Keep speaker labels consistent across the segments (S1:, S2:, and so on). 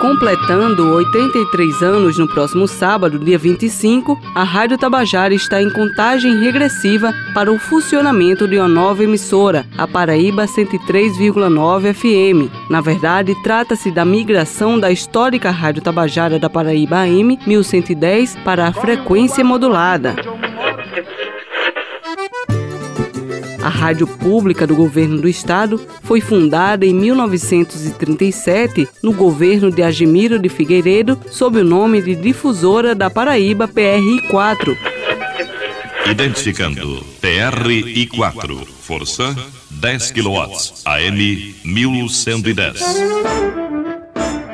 S1: Completando 83 anos no próximo sábado, dia 25, a Rádio Tabajara está em contagem regressiva para o funcionamento de uma nova emissora, a Paraíba 103,9 FM. Na verdade, trata-se da migração da histórica Rádio Tabajara da Paraíba AM 1110 para a frequência modulada. A Rádio Pública do Governo do Estado foi fundada em 1937 no governo de Agimiro de Figueiredo sob o nome de Difusora da Paraíba PRI4.
S2: Identificando PRI4, força 10 kW, AM 1110.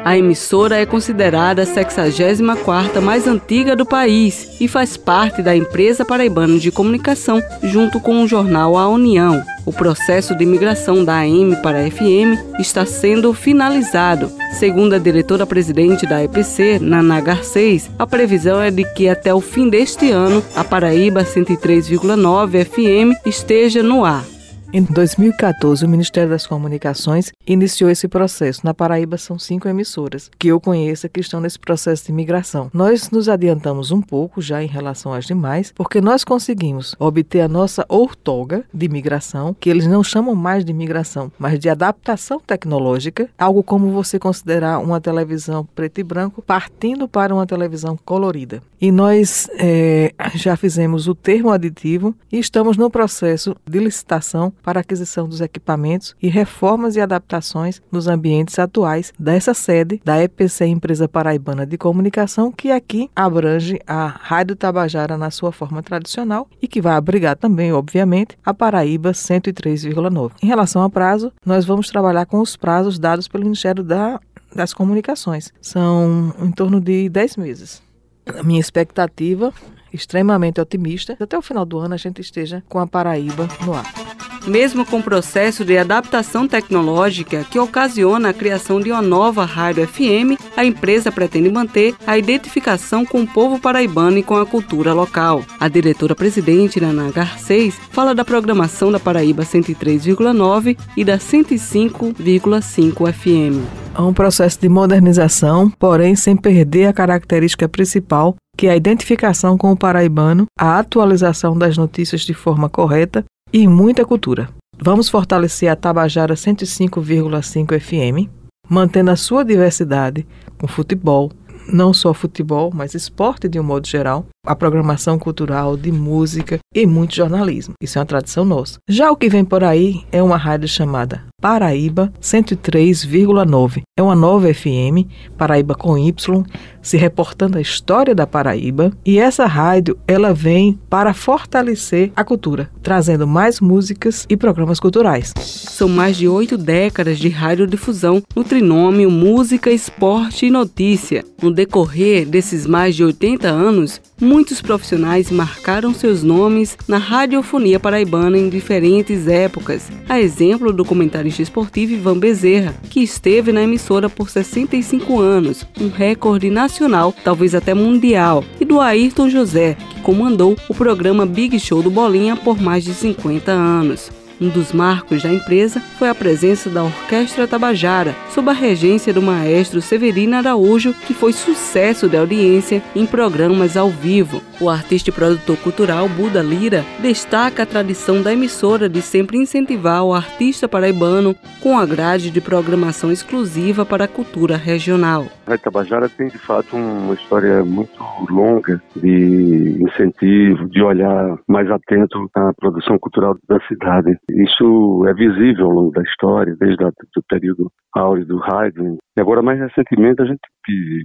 S1: A emissora é considerada a 64ª mais antiga do país e faz parte da Empresa Paraibana de Comunicação, junto com o jornal A União. O processo de migração da AM para a FM está sendo finalizado. Segundo a diretora-presidente da EPC, Nana Garcês, a previsão é de que até o fim deste ano a Paraíba 103,9 FM esteja no ar.
S3: Em 2014, o Ministério das Comunicações iniciou esse processo. Na Paraíba são cinco emissoras que eu conheço que estão nesse processo de migração. Nós nos adiantamos um pouco já em relação às demais, porque nós conseguimos obter a nossa outorga de migração, que eles não chamam mais de migração, mas de adaptação tecnológica, algo como você considerar uma televisão preto e branco partindo para uma televisão colorida. E nós é, já fizemos o termo aditivo e estamos no processo de licitação para aquisição dos equipamentos e reformas e adaptações nos ambientes atuais dessa sede da EPC Empresa Paraibana de Comunicação, que aqui abrange a Rádio Tabajara na sua forma tradicional e que vai abrigar também, obviamente, a Paraíba 103,9. Em relação ao prazo, nós vamos trabalhar com os prazos dados pelo Ministério da, das Comunicações. São em torno de 10 meses. A minha expectativa extremamente otimista. Até o final do ano a gente esteja com a Paraíba no ar
S1: mesmo com o processo de adaptação tecnológica que ocasiona a criação de uma nova rádio FM, a empresa pretende manter a identificação com o povo paraibano e com a cultura local. A diretora-presidente, Nana Garcês, fala da programação da Paraíba 103,9 e da 105,5 FM.
S3: Há um processo de modernização, porém sem perder a característica principal que é a identificação com o paraibano, a atualização das notícias de forma correta e muita cultura. Vamos fortalecer a Tabajara 105,5 FM, mantendo a sua diversidade com futebol, não só futebol, mas esporte de um modo geral, a programação cultural, de música e muito jornalismo. Isso é uma tradição nossa. Já o que vem por aí é uma rádio chamada Paraíba 103,9. É uma nova FM, Paraíba com Y, se reportando a história da Paraíba, e essa rádio ela vem para fortalecer a cultura, trazendo mais músicas e programas culturais.
S1: São mais de oito décadas de radiodifusão no trinômio música, esporte e notícia. No decorrer desses mais de 80 anos, muitos profissionais marcaram seus nomes na radiofonia paraibana em diferentes épocas. A exemplo do comentarista esportivo Ivan Bezerra, que esteve na emissora por 65 anos, um recorde nacional, talvez até mundial, e do Ayrton José, que comandou o programa Big Show do Bolinha por mais de 50 anos. Um dos marcos da empresa foi a presença da Orquestra Tabajara, sob a regência do maestro Severino Araújo, que foi sucesso de audiência em programas ao vivo. O artista e produtor cultural Buda Lira destaca a tradição da emissora de sempre incentivar o artista paraibano com a grade de programação exclusiva para a cultura regional.
S4: A Tabajara tem de fato uma história muito longa de incentivo, de olhar mais atento à produção cultural da cidade. Isso é visível ao longo da história, desde o período áureo do rádio. E agora, mais recentemente, a gente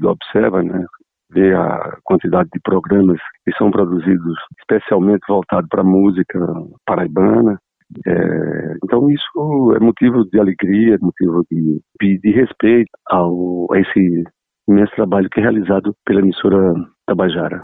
S4: observa, né, vê a quantidade de programas que são produzidos especialmente voltados para a música paraibana. É, então isso é motivo de alegria, motivo de, de respeito ao, a esse imenso trabalho que é realizado pela emissora Tabajara.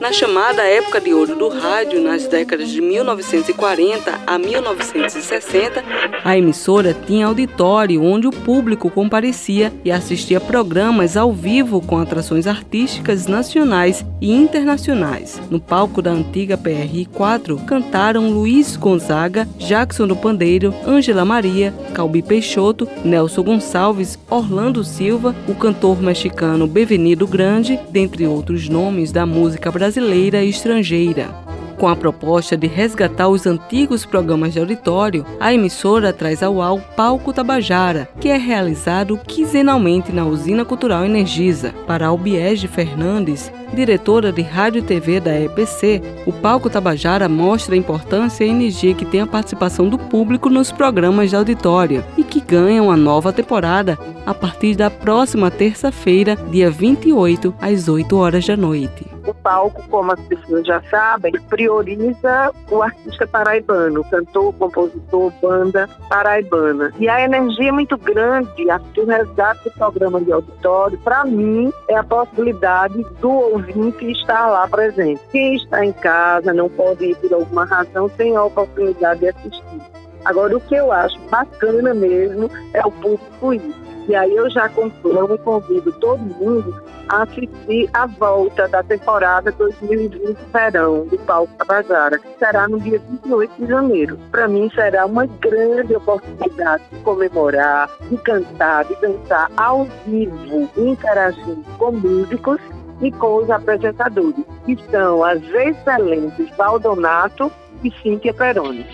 S1: Na chamada época de ouro do rádio, nas décadas de 1940 a 1960, a emissora tinha auditório onde o público comparecia e assistia programas ao vivo com atrações artísticas nacionais e internacionais. No palco da antiga PRI4 cantaram Luiz Gonzaga, Jackson do Pandeiro, Ângela Maria, Calbi Peixoto, Nelson Gonçalves, Orlando Silva, o cantor mexicano Bevenido Grande, dentre outros nomes da música brasileira brasileira e estrangeira. Com a proposta de resgatar os antigos programas de auditório, a emissora traz ao ar o Palco Tabajara, que é realizado quinzenalmente na Usina Cultural Energisa. Para Albiege Fernandes, diretora de Rádio e TV da EPC, o Palco Tabajara mostra a importância e a energia que tem a participação do público nos programas de auditório e que ganha uma nova temporada a partir da próxima terça-feira, dia 28, às 8 horas da noite.
S5: Palco, como as pessoas já sabem, prioriza o artista paraibano, cantor, compositor, banda paraibana. E a energia é muito grande, acho que o do programa de auditório, para mim, é a possibilidade do ouvinte estar lá presente. Quem está em casa, não pode ir por alguma razão, tem a oportunidade de assistir. Agora, o que eu acho bacana mesmo é o público ir. E aí eu já concluo e convido todo mundo a assistir a volta da temporada 2020 verão do Palco Tabajara, que será no dia 28 de janeiro. Para mim será uma grande oportunidade de comemorar, de cantar, de dançar ao vivo, interagindo com músicos e com os apresentadores, que são as excelentes Valdonato e Cíntia Peroni.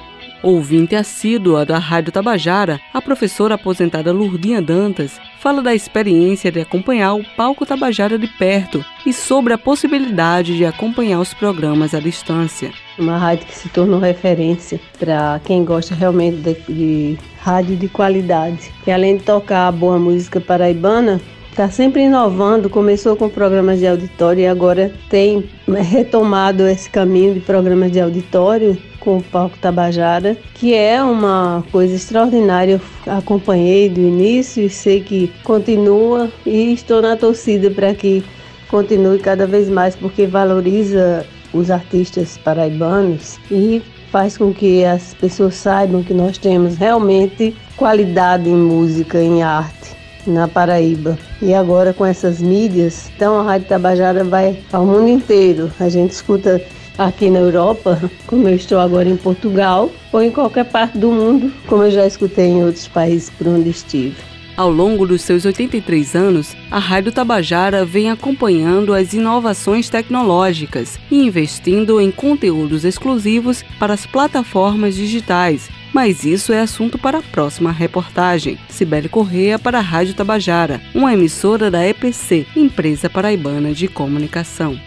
S1: Ouvinte assídua da Rádio Tabajara, a professora aposentada Lurdinha Dantas fala da experiência de acompanhar o palco Tabajara de perto e sobre a possibilidade de acompanhar os programas à distância.
S6: Uma rádio que se tornou referência para quem gosta realmente de, de rádio de qualidade. E além de tocar boa música paraibana, está sempre inovando, começou com programas de auditório e agora tem retomado esse caminho de programas de auditório com o Palco Tabajara, que é uma coisa extraordinária. Eu acompanhei do início e sei que continua e estou na torcida para que continue cada vez mais, porque valoriza os artistas paraibanos e faz com que as pessoas saibam que nós temos realmente qualidade em música, em arte na Paraíba. E agora com essas mídias, então a Rádio Tabajara vai ao mundo inteiro. A gente escuta aqui na Europa, como eu estou agora em Portugal, ou em qualquer parte do mundo, como eu já escutei em outros países por onde estive.
S1: Ao longo dos seus 83 anos, a Rádio Tabajara vem acompanhando as inovações tecnológicas e investindo em conteúdos exclusivos para as plataformas digitais. Mas isso é assunto para a próxima reportagem. Sibeli Correia para a Rádio Tabajara, uma emissora da EPC, Empresa Paraibana de Comunicação.